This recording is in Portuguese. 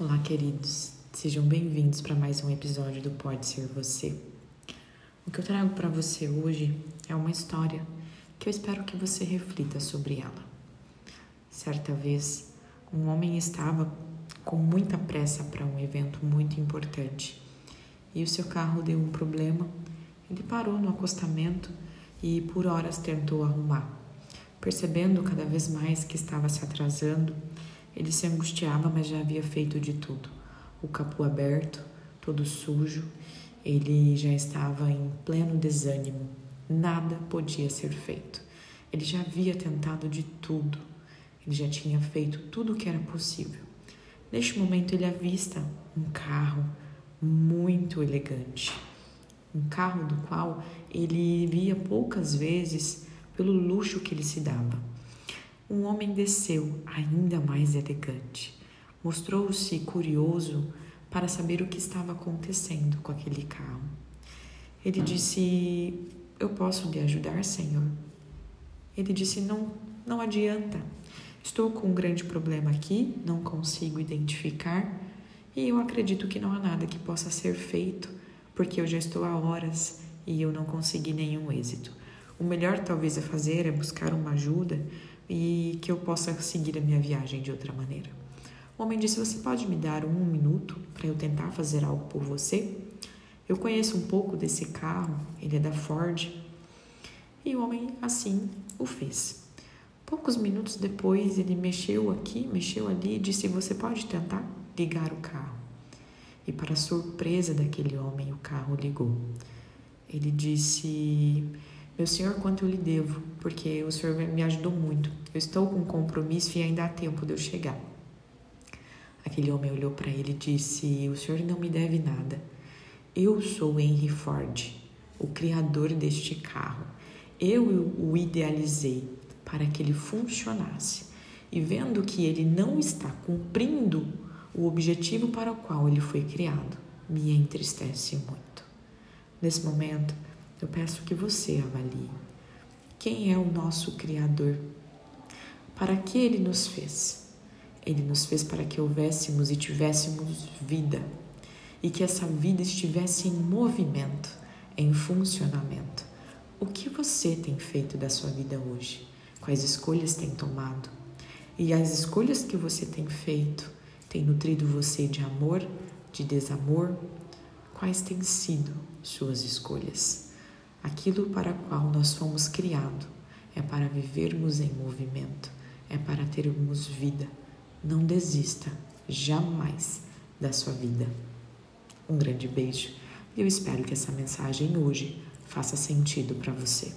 Olá, queridos. Sejam bem-vindos para mais um episódio do Pode Ser Você. O que eu trago para você hoje é uma história que eu espero que você reflita sobre ela. Certa vez, um homem estava com muita pressa para um evento muito importante e o seu carro deu um problema. Ele parou no acostamento e por horas tentou arrumar. Percebendo cada vez mais que estava se atrasando, ele se angustiava, mas já havia feito de tudo. O capô aberto, todo sujo, ele já estava em pleno desânimo. Nada podia ser feito. Ele já havia tentado de tudo. Ele já tinha feito tudo o que era possível. Neste momento, ele avista um carro muito elegante. Um carro do qual ele via poucas vezes pelo luxo que ele se dava um homem desceu, ainda mais elegante. Mostrou-se curioso para saber o que estava acontecendo com aquele carro. Ele disse: Eu posso lhe ajudar, Senhor? Ele disse: Não, não adianta. Estou com um grande problema aqui, não consigo identificar e eu acredito que não há nada que possa ser feito, porque eu já estou há horas e eu não consegui nenhum êxito. O melhor talvez a fazer é buscar uma ajuda e que eu possa seguir a minha viagem de outra maneira. O homem disse: Você pode me dar um minuto para eu tentar fazer algo por você? Eu conheço um pouco desse carro, ele é da Ford. E o homem assim o fez. Poucos minutos depois, ele mexeu aqui, mexeu ali e disse: Você pode tentar ligar o carro. E, para surpresa daquele homem, o carro ligou. Ele disse: meu senhor, quanto eu lhe devo, porque o senhor me ajudou muito. Eu estou com um compromisso e ainda há tempo de eu chegar. Aquele homem olhou para ele e disse: O senhor não me deve nada. Eu sou Henry Ford, o criador deste carro. Eu o idealizei para que ele funcionasse. E vendo que ele não está cumprindo o objetivo para o qual ele foi criado, me entristece muito. Nesse momento, eu peço que você avalie quem é o nosso Criador. Para que ele nos fez? Ele nos fez para que houvéssemos e tivéssemos vida e que essa vida estivesse em movimento, em funcionamento. O que você tem feito da sua vida hoje? Quais escolhas tem tomado? E as escolhas que você tem feito têm nutrido você de amor, de desamor? Quais têm sido suas escolhas? Aquilo para qual nós fomos criados é para vivermos em movimento, é para termos vida. Não desista jamais da sua vida. Um grande beijo e eu espero que essa mensagem hoje faça sentido para você.